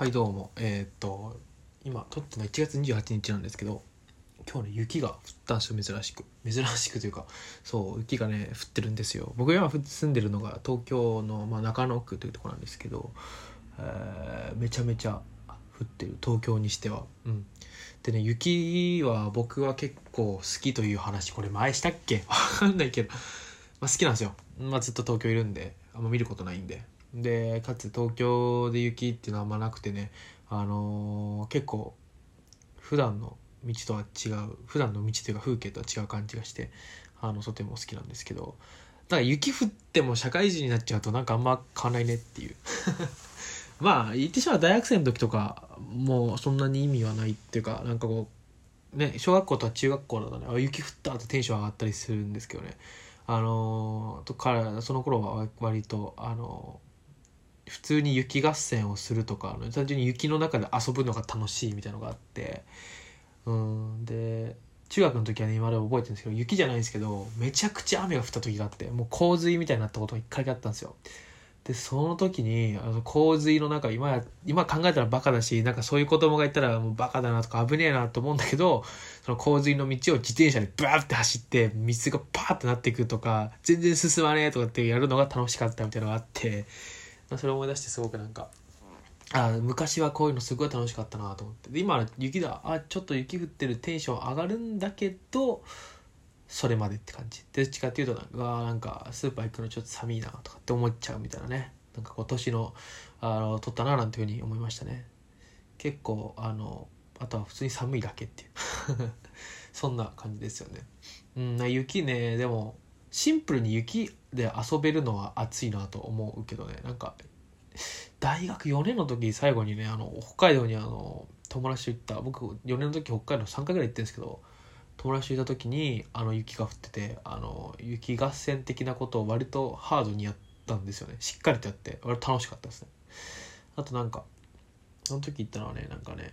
はいどうも。えーっと今撮ってのは1月28日なんですけど今日ね雪が降ったんですよ珍しく。珍しくというかそう雪がね降ってるんですよ。僕が今住んでるのが東京の、まあ、中野区というところなんですけど、えーめちゃめちゃ降ってる。東京にしては。うん。でね雪は僕は結構好きという話これ前したっけ？わかんないけど、まあ、好きなんですよ、まあ、ずっと東京いるんであんま見ることないんで。でかつ東京で雪っていうのはあんまなくてねあのー結構普段の道とは違う普段の道というか風景とは違う感じがしてあのとても好きなんですけどだから雪降っても社会人になっちゃうとなんかあんま変わんないねっていう。まあ言ってしまう大学生の時とかもうそんなに意味はないっていうかなんかこうね小学校とか中学校だとねあ雪降ったってテンション上がったりするんですけどね。あのーとからその頃は割とあのー普通に雪合戦をするとか単純に雪の中で遊ぶのが楽しいみたいなのがあってうんで中学の時はね今でも覚えてるんですけど雪じゃないんですけどめちゃくちゃ雨が降った時があってもう洪水みたいになったことが一回だけあったんですよ。でその時にあの洪水の中今今考えたらバカだしなんかそういう子供がいたらもうバカだなとか危ねえなと思うんだけどその洪水の道を自転車でバーって走って水がパーってなっていくとか全然進まねえとかってやるのが楽しかったみたいなのがあってそれを思い出してすごくなんかあ昔はこういうのすごい楽しかったなと思って。今雪だあちょっと雪降ってるテンション上がるんだけどそれまでって感じ。どっちかっていうとなんかなんかスーパー行くのちょっと寒いなとかって思っちゃうみたいなね。なんか今年のあの取ったななんていうふうに思いましたね。結構あのあとは普通に寒いだけっていう。そんな感じですよね。うん雪ねでもシンプルに雪で遊べるのは暑いなと思うけどね。なんか大学4年の時最後にねあの北海道にあの友達と行った。僕4年の時北海道3回ぐらい行ってるんですけど友達と行った時にあの雪が降っててあの雪合戦的なことを割とハードにやったんですよね。しっかりとやって割と楽しかったですね。あとなんかその時行ったのはねなんかね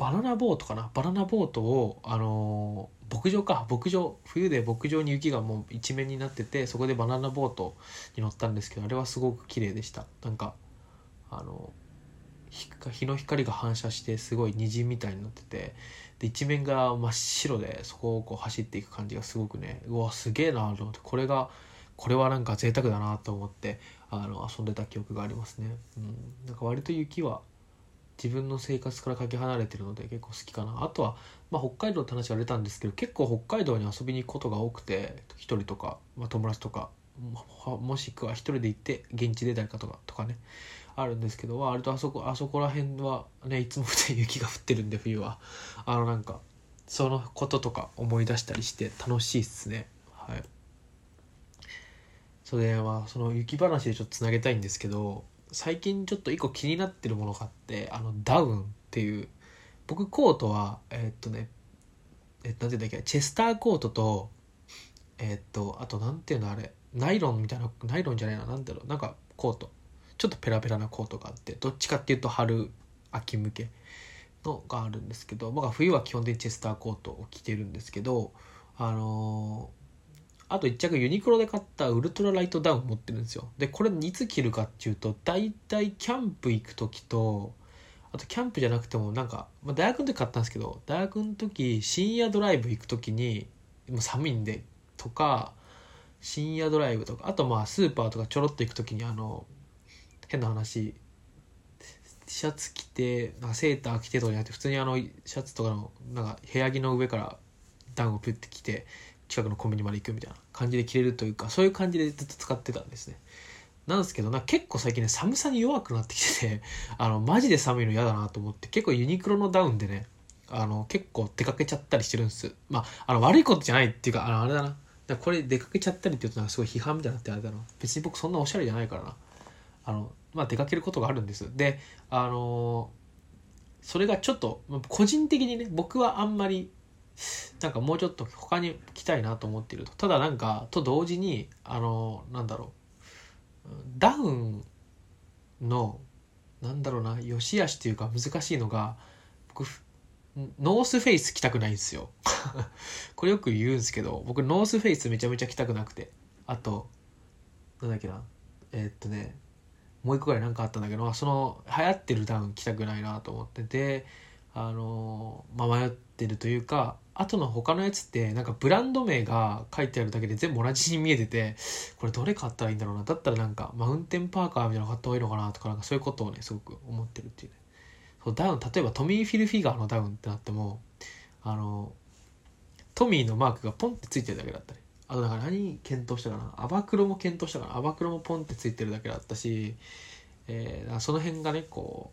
バナナボートかな？バナナボートをあのー牧場か。牧場。冬で牧場に雪がもう一面になっててそこでバナナボートに乗ったんですけどあれはすごく綺麗でした。なんかあの日日の光が反射してすごい虹みたいになっててで一面が真っ白でそこをこう走っていく感じがすごくねうわすげえなと思ってこれがこれはなんか贅沢だなと思ってあの遊んでた記憶がありますね、うん、なんか割と雪は自分の生活からかけ離れてるので結構好きかな。あとは、まあ、北海道って話が出たんですけど結構北海道に遊びに行くことが多くて一人とか、まあ、友達とかもしくは一人で行って現地で誰かとかとかねあるんですけど割とあそこあそこら辺はねいつも雪が降ってるんで冬は。あのなんかそのこととか思い出したりして楽しいっすね。はい。それでまあその雪話でちょっとつなげたいんですけど最近ちょっと一個気になってるものがあってあのダウンっていう僕コートはえーっとねえなんていうんだっけチェスターコートとえーっとあとなんていうのあれナイロンみたいなナイロンじゃないななんだろうなんかコート。ちょっとペラペラなコートがあってどっちかっていうと春秋向けのがあるんですけど僕は冬は基本的にチェスターコートを着てるんですけどあのーあと1着ユニクロで買ったウルトラライトダウン持ってるんですよ。でこれいつ着るかっていうと大体キャンプ行く時とあとキャンプじゃなくてもなんか、まあ、大学の時買ったんですけど大学の時深夜ドライブ行く時にもう寒いんでとか深夜ドライブとかあとまあスーパーとかちょろっと行く時にあの変な話シャツ着てなセーター着てとかじゃなくて普通にあのシャツとかのなんか部屋着の上からダウンをピュッて着て近くのコンビニまで行くみたいな感じで着れるというかそういう感じでずっと使ってたんですね。なんですけどな結構最近ね寒さに弱くなってきててあのマジで寒いの嫌だなと思って結構ユニクロのダウンでねあの結構出かけちゃったりしてるんです。まああの悪いことじゃないっていうかあのあれだな。だこれ出かけちゃったりって言うとなんかすごい批判みたいになってあれだな別に僕そんなおしゃれじゃないからな。あのまあ出かけることがあるんです。であのそれがちょっと個人的にね僕はあんまりなんかもうちょっと他に着たいなと思っていると。ただなんかと同時にあのなんだろう。ダウンのなんだろうな。良し悪しというか難しいのが僕ノースフェイス着たくないんですよ。これよく言うんですけど僕ノースフェイスめちゃめちゃ着たくなくて。あとなんだっけな。えーっとねもう一個ぐらいなんかあったんだけど、あ、その流行ってるダウン着たくないなと思っててあのまあ迷ってるというか後の他のやつってなんかブランド名が書いてあるだけで全部同じに見えててこれどれ買ったらいいんだろうな。だったらなんかマウンテンパーカーみたいなの買った方がいいのかなとかなんかそういうことをねすごく思ってるっていうね。そうダウン例えばトミー・フィルフィガーのダウンってなってもあのトミーのマークがポンってついてるだけだったり。あとなんか何検討したかな。アバクロも検討したかな。アバクロもポンってついてるだけだったし、えー、その辺がねこ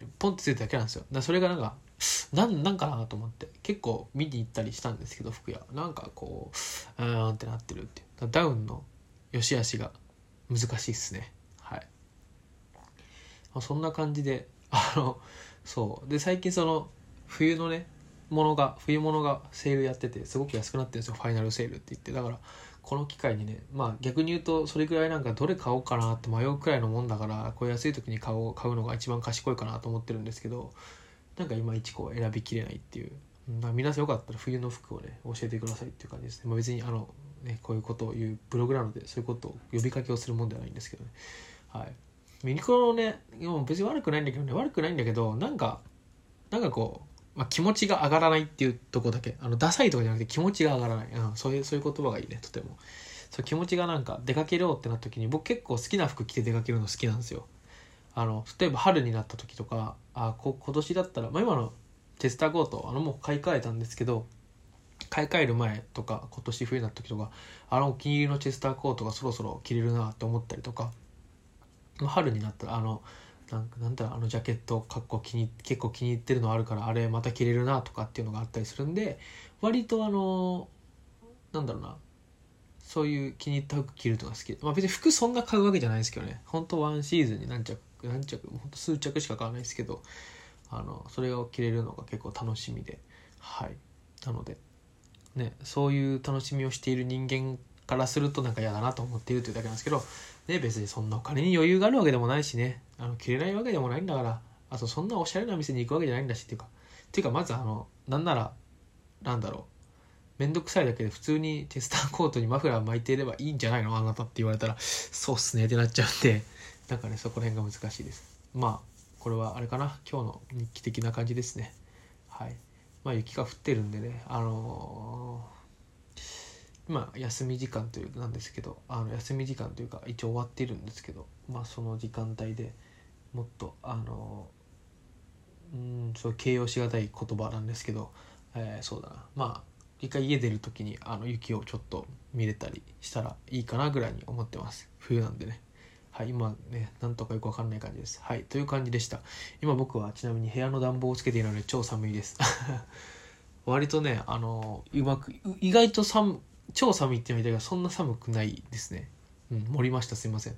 うポンってついてるだけなんですよ。だそれがなんか なんなんかなと思って。結構見に行ったりしたんですけど服屋。なんかこううんってなってるっていう。ダウンの良し悪しが難しいっすね。はい。そんな感じで あのそう。で最近その冬のねものが冬物がセールやっててすごく安くなってるんですよ。ファイナルセールって言って。だからこの機会にねまあ逆に言うとそれぐらいなんかどれ買おうかなって迷うくらいのもんだからこういう安い時に買おう買うのが一番賢いかなと思ってるんですけどなんかいまいちこう選びきれないっていう、まあ、皆さんよかったら冬の服をね教えてくださいっていう感じですね、まあ、別にあのねこういうことを言うブログなのでそういうことを呼びかけをするもんではないんですけどね。はい。ユニクロのね別に悪くないんだけどね。悪くないんだけどなんかなんかこう、まあ、気持ちが上がらないっていうとこだけ。あのダサいとかじゃなくて気持ちが上がらない、うん、そういうそういう言葉がいいねとても。そう気持ちがなんか出かけようってなった時に僕結構好きな服着て出かけるの好きなんですよ。あの例えば春になった時とかあこ今年だったら、まあ、今のテスターコートあのもう買い替えたんですけど買い替える前とか今年冬になった時とかあのお気に入りのチェスターコートがそろそろ着れるなって思ったりとか春になったらあのなんなんだろうあのジャケットかっこ気に結構気に入ってるのあるからあれまた着れるなとかっていうのがあったりするんで割とあのなんだろうなそういう気に入った服着るのが好き。まあ別に服そんな買うわけじゃないですけどね。本当ワンシーズンに何着何着ほんと数着しか買わないですけどあのそれが着れるのが結構楽しみで。はい。なのでねそういう楽しみをしている人間からするとなんか嫌だなと思っているというだけなんですけど、ね、別にそんなお金に余裕があるわけでもないしね。あの着れないわけでもないんだからあとそんなおしゃれな店に行くわけじゃないんだしっていうかっていうかまずあのなんならなんだろう。めんどくさいだけで普通にテスターコートにマフラー巻いていればいいんじゃないの？あなたって言われたらそうっすねってなっちゃうんで。なんかねそこら辺が難しいです。まあこれはあれかな。今日の日記的な感じですね。はい。まあ雪が降ってるんでねあのー、今休み時間というなんですけどあの休み時間というか一応終わってるんですけどまあその時間帯でもっとあのー、うんそう形容しがたい言葉なんですけど、えー、そうだな。まあ一回家出る時にあの雪をちょっと見れたりしたらいいかなぐらいに思ってます。冬なんでね。はい今ねなんとかよくわかんない感じです。はいという感じでした。今僕はちなみに部屋の暖房をつけているので超寒いです。割とねあのうまく意外と寒超寒いって言われたけどそんな寒くないですね。うん盛りました。すいません。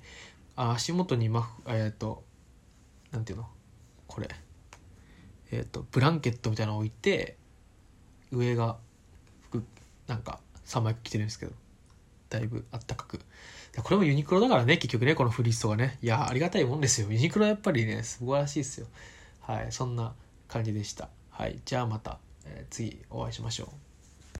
あ足元にマフえっ、ー、となんていうの？これ。えっ、ー、とブランケットみたいなの置いて上が服なんか3枚着てるんですけど。だいぶあったかく。これもユニクロだからね結局ねこのフリーストがね。いやありがたいもんですよ。ユニクロやっぱりね素晴らしいですよ。はいそんな感じでした。はいじゃあまた、えー、次お会いしましょう。